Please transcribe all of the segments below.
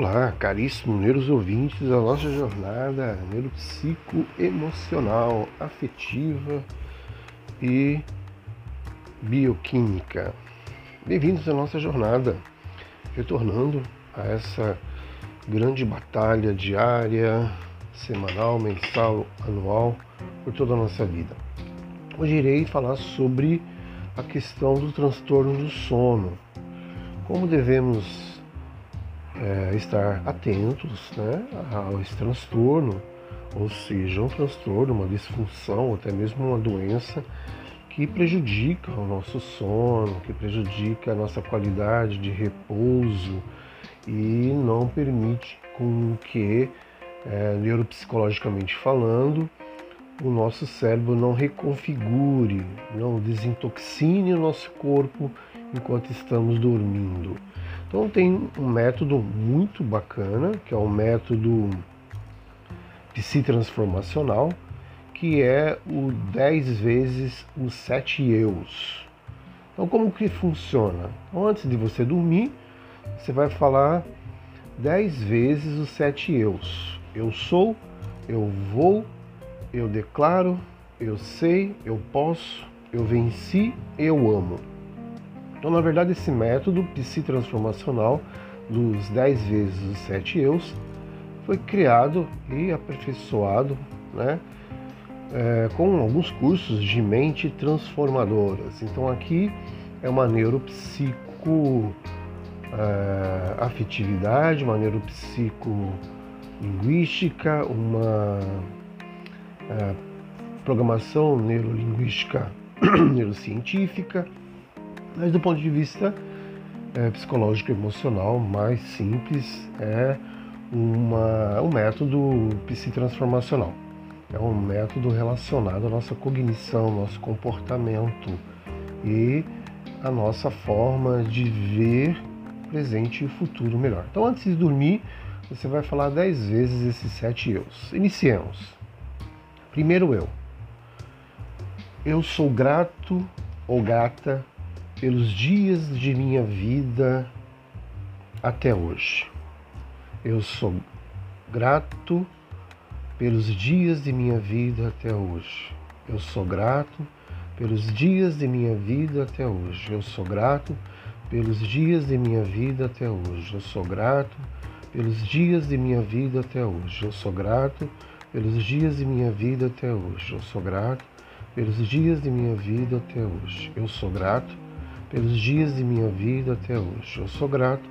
Olá, caríssimos neuros ouvintes da nossa jornada neuropsicoemocional, afetiva e bioquímica. Bem-vindos à nossa jornada, retornando a essa grande batalha diária, semanal, mensal, anual, por toda a nossa vida. Hoje irei falar sobre a questão do transtorno do sono. Como devemos é, estar atentos né, a esse transtorno, ou seja, um transtorno, uma disfunção, ou até mesmo uma doença que prejudica o nosso sono, que prejudica a nossa qualidade de repouso e não permite com que, é, neuropsicologicamente falando, o nosso cérebro não reconfigure, não desintoxine o nosso corpo enquanto estamos dormindo. Então tem um método muito bacana, que é o método psitransformacional, que é o 10 vezes os 7 eus. Então como que funciona? Então, antes de você dormir, você vai falar 10 vezes os 7 eus. Eu sou, eu vou, eu declaro, eu sei, eu posso, eu venci, eu amo. Então, na verdade, esse método psitransformacional dos 10 vezes os 7 eus foi criado e aperfeiçoado né, é, com alguns cursos de mente transformadoras. Então, aqui é uma neuropsico é, afetividade, uma neuropsicolinguística, uma é, programação neurolinguística neurocientífica mas do ponto de vista é, psicológico emocional, mais simples é uma, um método psitransformacional. É um método relacionado à nossa cognição, nosso comportamento e a nossa forma de ver presente e futuro melhor. Então, antes de dormir, você vai falar dez vezes esses sete eus. Iniciemos. Primeiro eu. Eu sou grato ou grata pelos dias de minha vida até hoje. Eu sou grato pelos dias de minha vida até hoje. Eu sou grato pelos dias de minha vida até hoje. Eu sou grato pelos dias de minha vida até hoje. Eu sou grato pelos dias de minha vida até hoje. Eu sou grato pelos dias de minha vida até hoje. Eu sou grato pelos dias de minha vida até hoje. Eu sou grato pelos dias de minha vida até hoje. Eu sou grato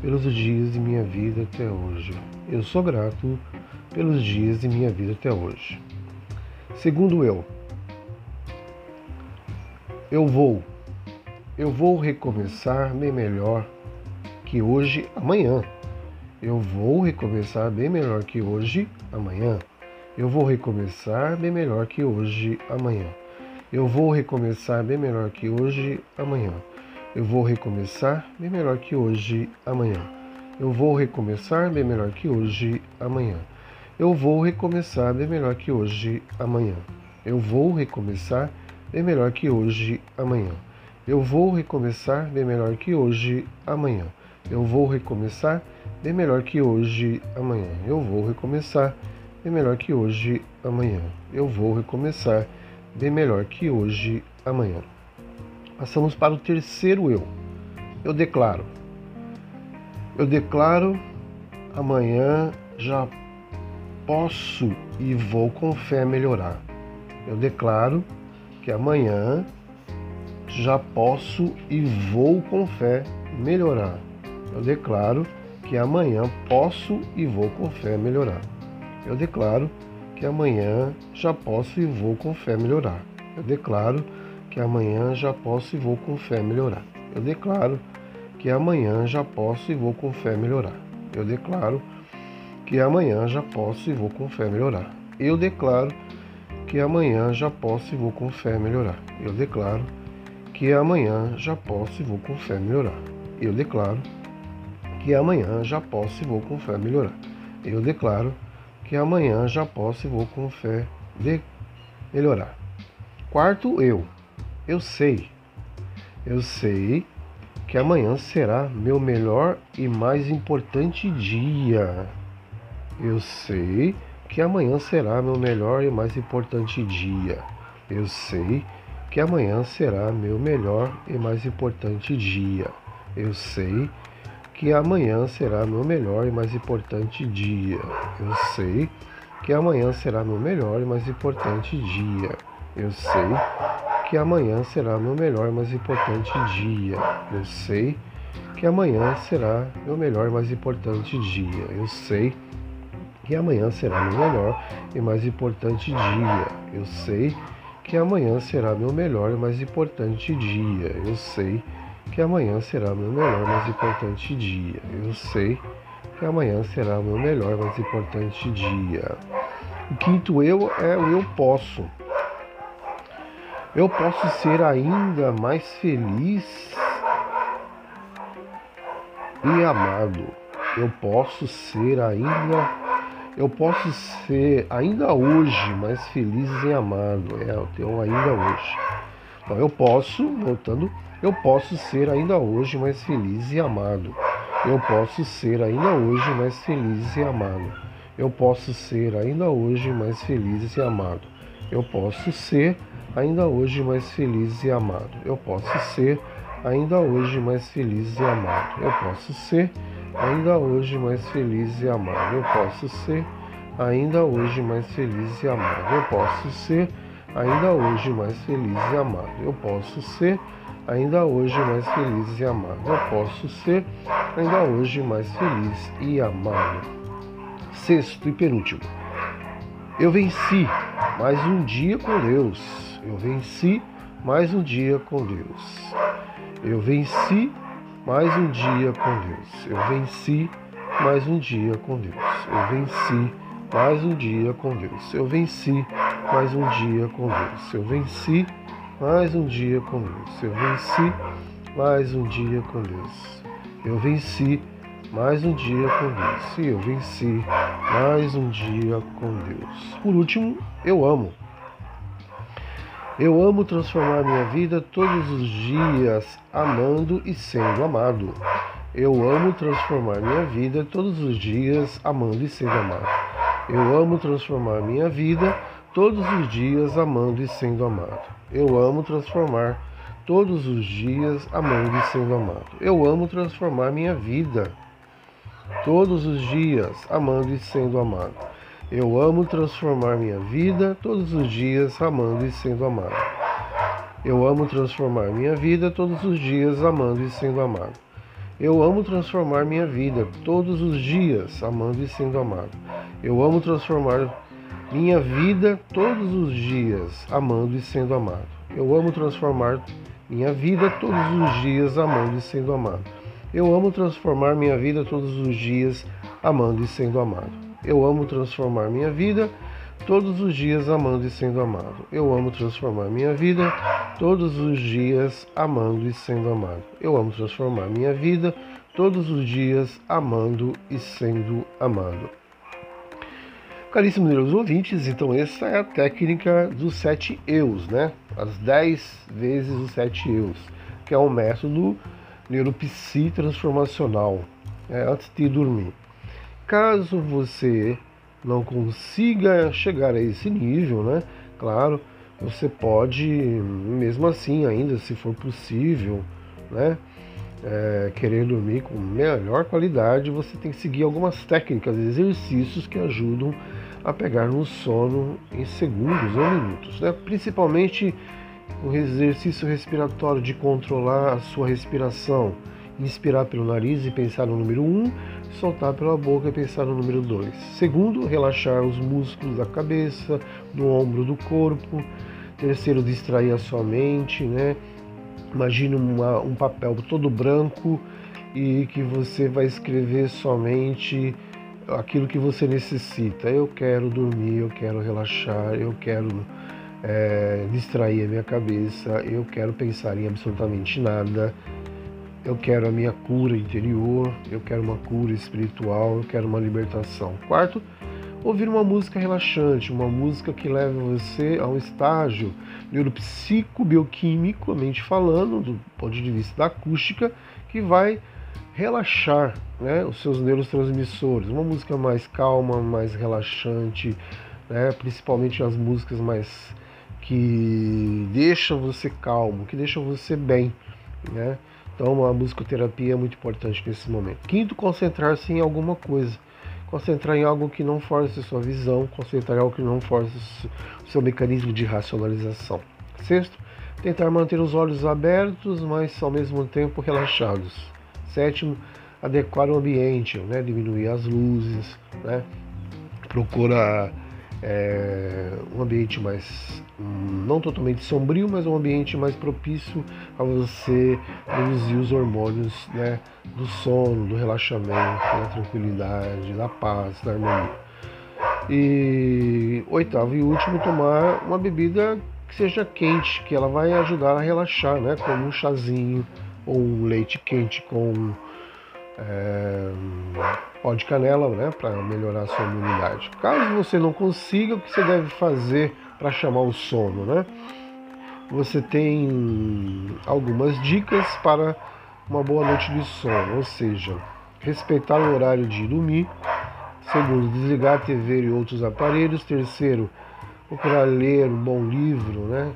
pelos dias de minha vida até hoje. Eu sou grato pelos dias de minha vida até hoje. Segundo eu, eu vou, eu vou recomeçar bem melhor que hoje, amanhã. Eu vou recomeçar bem melhor que hoje, amanhã. Eu vou recomeçar bem melhor que hoje, amanhã. Eu vou recomeçar bem melhor que hoje, amanhã. Eu vou recomeçar bem melhor que hoje, amanhã. Eu vou recomeçar bem melhor que hoje, amanhã. Eu vou recomeçar bem melhor que hoje, amanhã. Eu vou recomeçar bem melhor que hoje, amanhã. Eu vou recomeçar bem melhor que hoje, amanhã. Eu vou recomeçar bem melhor que hoje, amanhã. Eu vou recomeçar bem melhor que hoje, amanhã. Eu vou recomeçar bem melhor que hoje, amanhã. Passamos para o terceiro eu. Eu declaro. Eu declaro amanhã já posso e vou com fé melhorar. Eu declaro que amanhã já posso e vou com fé melhorar. Eu declaro que amanhã posso e vou com fé melhorar. Eu declaro que amanhã já posso e vou com fé melhorar. Eu declaro que amanhã já posso e vou com fé melhorar. Eu declaro que amanhã já posso e vou com fé melhorar. Eu declaro que amanhã já posso e vou com fé melhorar. Eu declaro que amanhã já posso e vou com fé melhorar. Eu declaro que amanhã já posso e vou com fé melhorar. Eu declaro que amanhã já posso e vou com fé melhorar. Eu declaro que amanhã já posso e vou com fé de melhorar. Quarto, eu. Eu sei. Eu sei que amanhã será meu melhor e mais importante dia. Eu sei que amanhã será meu melhor e mais importante dia. Eu sei que amanhã será meu melhor e mais importante dia. Eu sei que amanhã será meu melhor e mais importante dia. Eu sei que amanhã será meu melhor e mais importante dia. Eu sei que amanhã será meu melhor e mais importante dia. Eu sei que amanhã será meu melhor e mais importante dia. Eu sei que amanhã será meu melhor e mais importante dia. Eu sei que amanhã será meu melhor e mais importante dia. Eu sei que amanhã será meu melhor mais importante dia. Eu sei que amanhã será meu melhor mais importante dia. O quinto eu é o eu posso. Eu posso ser ainda mais feliz e amado. Eu posso ser ainda eu posso ser ainda hoje mais feliz e amado. É, eu tenho ainda hoje. Então, eu posso, voltando, eu posso ser ainda hoje mais feliz e amado. Eu posso ser ainda hoje mais feliz e amado. Eu posso ser ainda hoje mais feliz e amado. Eu posso ser ainda hoje mais feliz e amado. Eu posso ser ainda hoje mais feliz e amado. Eu posso ser ainda hoje mais feliz e amado. Eu posso ser ainda hoje mais feliz e amado. Eu posso ser ainda hoje mais feliz e amado. Eu posso ser ainda hoje mais feliz e amado. Eu posso ser ainda hoje mais feliz e amado. Sexto e penúltimo. Eu venci mais um dia com Deus. Eu venci mais um dia com Deus. Eu venci mais um dia com Deus. Eu venci mais um dia com Deus. Eu venci mais um dia com Deus. Eu venci mais um dia com Deus. Eu venci mais um dia com Deus. Eu venci mais um dia com Deus. Eu venci mais um dia com Deus. E eu venci mais um dia com Deus. Por último, eu amo. Eu amo transformar minha vida todos os dias amando e sendo amado. Eu amo transformar minha vida todos os dias amando e sendo amado. Eu amo transformar minha vida todos os dias amando e sendo amado. Eu amo transformar todos os dias amando e sendo amado. Eu amo transformar minha vida todos os dias amando e sendo amado. Eu amo transformar minha vida todos os dias amando e sendo amado. Eu amo transformar minha vida todos os dias amando e sendo amado. Eu amo transformar minha vida todos os dias amando e sendo amado. Eu amo transformar minha vida todos os dias amando e sendo amado. Eu amo transformar minha vida todos os dias amando e sendo amado. Eu amo transformar minha vida todos os dias amando e sendo amado. Eu amo transformar minha vida todos os dias amando e sendo amado. Eu amo transformar minha vida todos os dias amando e sendo amado. Eu amo transformar minha vida todos os dias amando e sendo amado. Caríssimos meus ouvintes, então essa é a técnica dos sete eus, né? As dez vezes os sete eus, que é um método neuropsi transformacional, é, antes de dormir. Caso você não consiga chegar a esse nível, né? Claro, você pode, mesmo assim, ainda se for possível, né? É, querer dormir com melhor qualidade, você tem que seguir algumas técnicas, exercícios que ajudam a pegar no sono em segundos ou minutos, né? Principalmente o exercício respiratório de controlar a sua respiração, inspirar pelo nariz e pensar no número 1, um, soltar pela boca e pensar no número 2. Segundo, relaxar os músculos da cabeça, do ombro do corpo. Terceiro, distrair a sua mente, né? Imagine uma, um papel todo branco e que você vai escrever somente aquilo que você necessita. Eu quero dormir, eu quero relaxar, eu quero é, distrair a minha cabeça, eu quero pensar em absolutamente nada, eu quero a minha cura interior, eu quero uma cura espiritual, eu quero uma libertação. Quarto, ouvir uma música relaxante, uma música que leve você a um estágio neuropsicobioquímico, falando, do ponto de vista da acústica, que vai relaxar né, os seus neurotransmissores. Uma música mais calma, mais relaxante, né, principalmente as músicas mais que deixam você calmo, que deixam você bem. Né? Então a musicoterapia é muito importante nesse momento. Quinto, concentrar-se em alguma coisa. Concentrar em algo que não force sua visão, concentrar em algo que não force o seu mecanismo de racionalização. Sexto, tentar manter os olhos abertos, mas ao mesmo tempo relaxados. Sétimo, adequar o ambiente, né? diminuir as luzes, né? procura é, um ambiente mais não totalmente sombrio, mas um ambiente mais propício a você produzir os hormônios né, do sono, do relaxamento, da tranquilidade, da paz, da harmonia. E oitavo e último, tomar uma bebida que seja quente, que ela vai ajudar a relaxar, né, como um chazinho ou um leite quente com é, pó de canela, né, para melhorar a sua imunidade. Caso você não consiga, o que você deve fazer para chamar o sono, né? Você tem algumas dicas para uma boa noite de sono, ou seja, respeitar o horário de dormir. Segundo, desligar a TV e outros aparelhos. Terceiro, procurar ler um bom livro, né?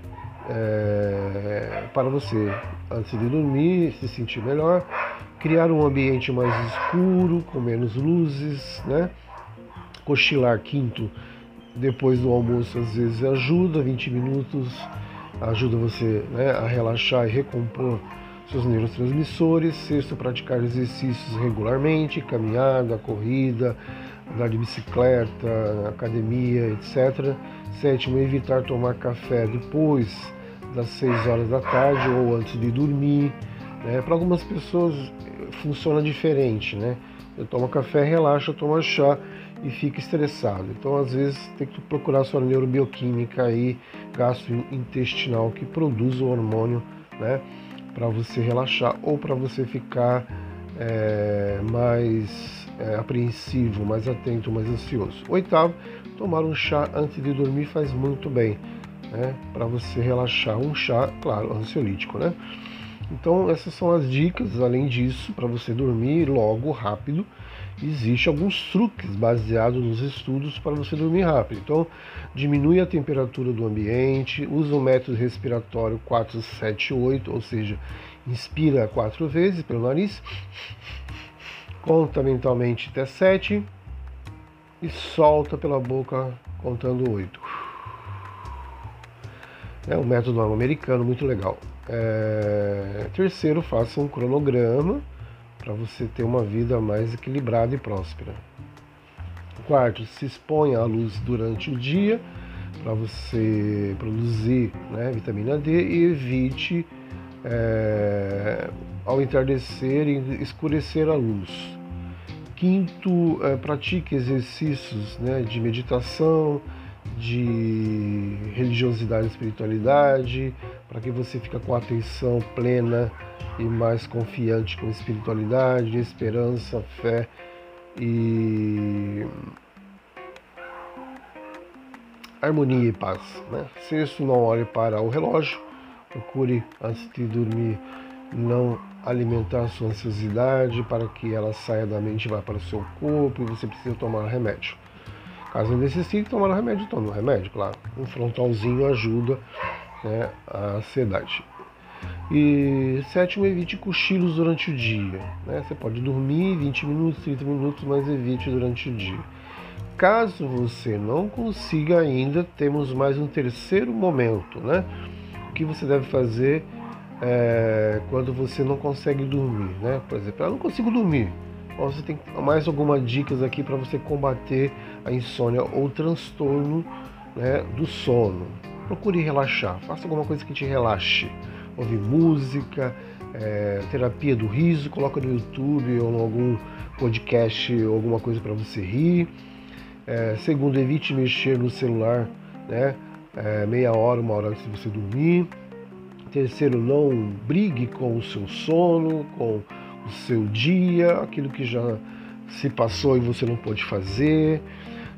É, para você, antes de dormir, se sentir melhor criar um ambiente mais escuro, com menos luzes, né? Cochilar quinto depois do almoço às vezes ajuda, 20 minutos ajuda você né, a relaxar e recompor seus neurotransmissores. Sexto, praticar exercícios regularmente, caminhada, corrida, andar de bicicleta, academia, etc. Sétimo, evitar tomar café depois das 6 horas da tarde ou antes de dormir. Né? Para algumas pessoas funciona diferente, né? Eu tomo café, relaxa, tomo chá e fica estressado. Então, às vezes, tem que procurar sua neurobioquímica aí, gastrointestinal, que produz o hormônio, né? Para você relaxar ou para você ficar é, mais é, apreensivo, mais atento, mais ansioso. Oitavo, tomar um chá antes de dormir faz muito bem, né? Para você relaxar. Um chá, claro, ansiolítico, né? Então essas são as dicas. Além disso, para você dormir logo, rápido, existe alguns truques baseados nos estudos para você dormir rápido. Então, diminui a temperatura do ambiente, usa o método respiratório 478, ou seja, inspira quatro vezes pelo nariz, conta mentalmente até 7 e solta pela boca contando 8. É um método americano muito legal. É... Terceiro, faça um cronograma para você ter uma vida mais equilibrada e próspera. Quarto, se exponha à luz durante o dia para você produzir né, vitamina D e evite é, ao entardecer e escurecer a luz. Quinto, é, pratique exercícios né, de meditação, de religiosidade e espiritualidade, para que você fique com a atenção plena e mais confiante com espiritualidade, esperança, fé e harmonia e paz. Né? Sexto, não olhe para o relógio, procure antes de dormir não alimentar sua ansiosidade para que ela saia da mente e vá para o seu corpo e você precisa tomar remédio. Caso necessite tomar o remédio, tome o remédio, claro. Um frontalzinho ajuda né, a ansiedade. E sétimo, evite cochilos durante o dia. Né? Você pode dormir 20 minutos, 30 minutos, mas evite durante o dia. Caso você não consiga ainda, temos mais um terceiro momento. Né? O que você deve fazer é, quando você não consegue dormir? Né? Por exemplo, eu não consigo dormir você tem mais algumas dicas aqui para você combater a insônia ou transtorno né, do sono. Procure relaxar, faça alguma coisa que te relaxe. Ouvir música, é, terapia do riso, coloca no YouTube ou em algum podcast alguma coisa para você rir. É, segundo, evite mexer no celular né, é, meia hora, uma hora antes de você dormir. Terceiro, não brigue com o seu sono, com o seu dia, aquilo que já se passou e você não pôde fazer.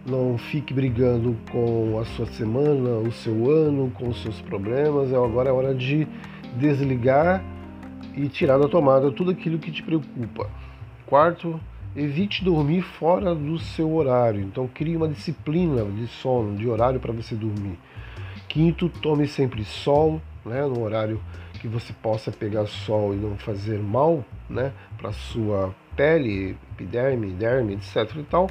não fique brigando com a sua semana, o seu ano, com os seus problemas. É agora é hora de desligar e tirar da tomada tudo aquilo que te preocupa. Quarto, evite dormir fora do seu horário. Então crie uma disciplina de sono, de horário para você dormir. Quinto, tome sempre sol, né, no horário que você possa pegar sol e não fazer mal, né, para sua pele, epiderme, derme, etc e tal.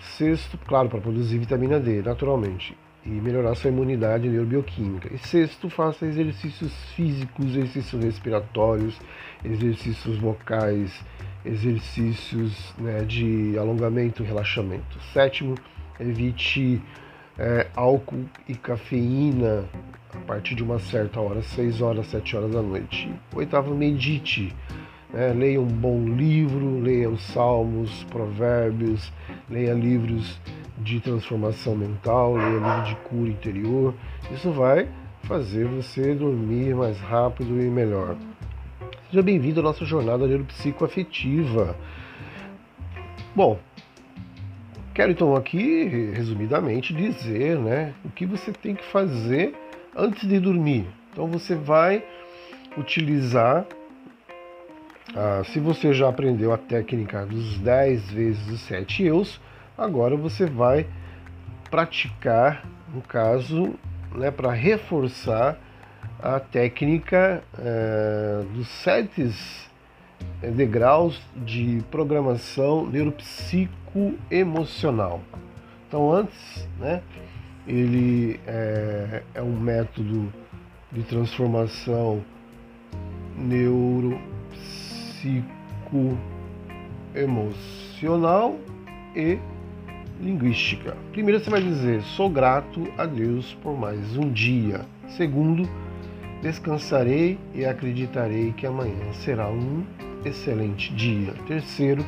Sexto, claro, para produzir vitamina D, naturalmente, e melhorar sua imunidade neurobioquímica. E sexto, faça exercícios físicos, exercícios respiratórios, exercícios vocais, exercícios né, de alongamento e relaxamento. Sétimo, evite é, álcool e cafeína a partir de uma certa hora, 6 horas, 7 horas da noite. Oitavo, medite. Né? Leia um bom livro, leia os salmos, provérbios, leia livros de transformação mental, leia livro de cura interior. Isso vai fazer você dormir mais rápido e melhor. Seja bem-vindo à nossa jornada neuropsicoafetiva. Bom, quero então aqui, resumidamente, dizer né, o que você tem que fazer antes de dormir. Então você vai utilizar ah, se você já aprendeu a técnica dos 10 vezes os 7 eus, agora você vai praticar, no caso, né, para reforçar a técnica eh, dos 7 degraus de programação neuropsicoemocional. Então, antes, né, ele é, é um método de transformação neuro psicoemocional e linguística. Primeiro você vai dizer: sou grato a Deus por mais um dia. Segundo, descansarei e acreditarei que amanhã será um excelente dia. Terceiro,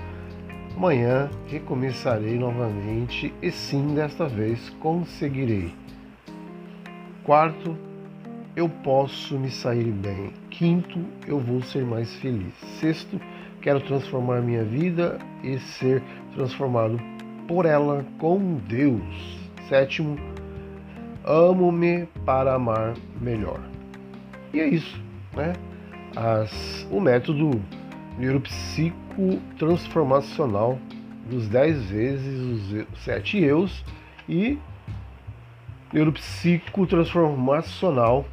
amanhã recomeçarei novamente e sim, desta vez conseguirei. Quarto, eu posso me sair bem. Quinto, eu vou ser mais feliz. Sexto, quero transformar minha vida e ser transformado por ela com Deus. Sétimo, amo-me para amar melhor. E é isso, né? As, o método neuropsico transformacional dos 10 vezes os 7 eus e neuropsico transformacional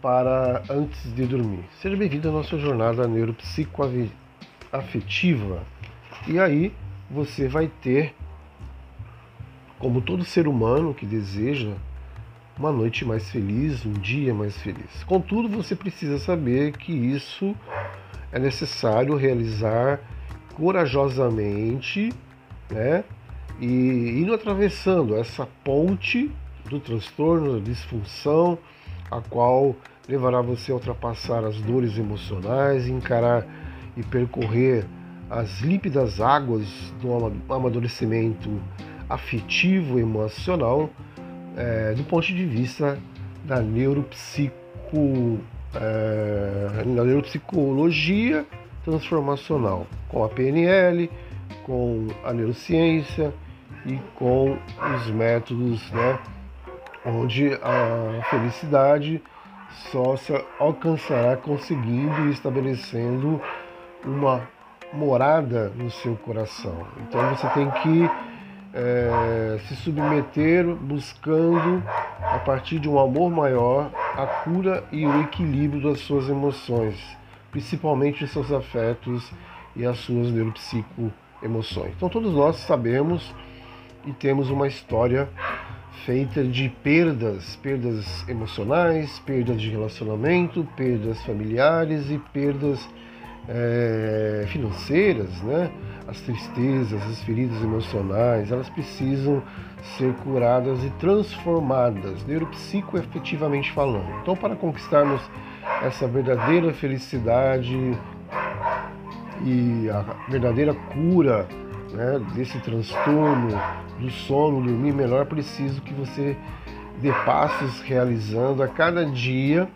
para antes de dormir. Seja bem-vindo à nossa jornada neuropsicoafetiva. E aí você vai ter, como todo ser humano que deseja, uma noite mais feliz, um dia mais feliz. Contudo, você precisa saber que isso é necessário realizar corajosamente, né? E indo atravessando essa ponte do transtorno, da disfunção, a qual levará você a ultrapassar as dores emocionais, encarar e percorrer as límpidas águas do amadurecimento afetivo e emocional é, do ponto de vista da neuropsico, é, da neuropsicologia transformacional, com a PNL, com a neurociência e com os métodos né, onde a felicidade só se alcançará conseguindo e estabelecendo uma morada no seu coração. Então você tem que é, se submeter buscando, a partir de um amor maior, a cura e o equilíbrio das suas emoções, principalmente os seus afetos e as suas neuropsico-emoções. Então todos nós sabemos e temos uma história feita de perdas, perdas emocionais, perdas de relacionamento, perdas familiares e perdas é, financeiras, né? As tristezas, as feridas emocionais, elas precisam ser curadas e transformadas, neuropsicoefetivamente falando. Então, para conquistarmos essa verdadeira felicidade e a verdadeira cura né, desse transtorno do sono, dormir melhor, preciso que você dê passos realizando a cada dia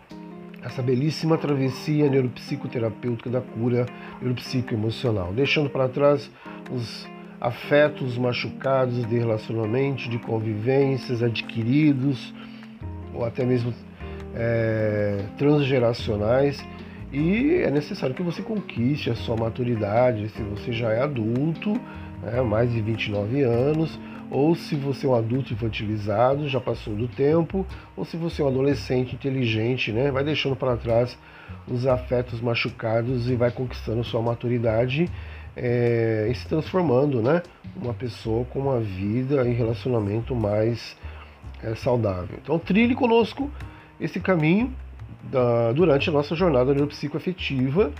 essa belíssima travessia neuropsicoterapêutica da cura neuropsicoemocional, deixando para trás os afetos machucados de relacionamento, de convivências adquiridos ou até mesmo é, transgeracionais e é necessário que você conquiste a sua maturidade se você já é adulto, né, mais de 29 anos, ou se você é um adulto infantilizado, já passou do tempo, ou se você é um adolescente inteligente, né, vai deixando para trás os afetos machucados e vai conquistando sua maturidade é, e se transformando, né, uma pessoa com uma vida e relacionamento mais é, saudável. Então trilhe conosco esse caminho da, durante a nossa jornada neuropsicoafetiva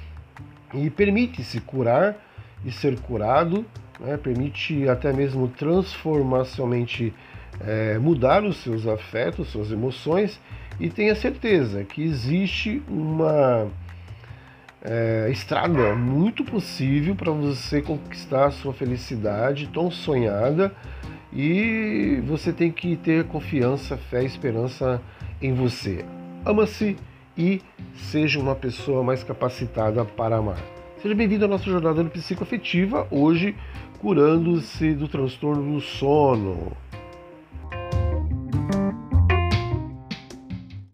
e permite-se curar e ser curado, né? permite até mesmo transformacionalmente é, mudar os seus afetos, suas emoções e tenha certeza que existe uma é, estrada muito possível para você conquistar a sua felicidade tão sonhada e você tem que ter confiança, fé e esperança em você. Ama-se e seja uma pessoa mais capacitada para amar. Seja bem-vindo à nossa jornada psicoafetiva, hoje curando-se do transtorno do sono.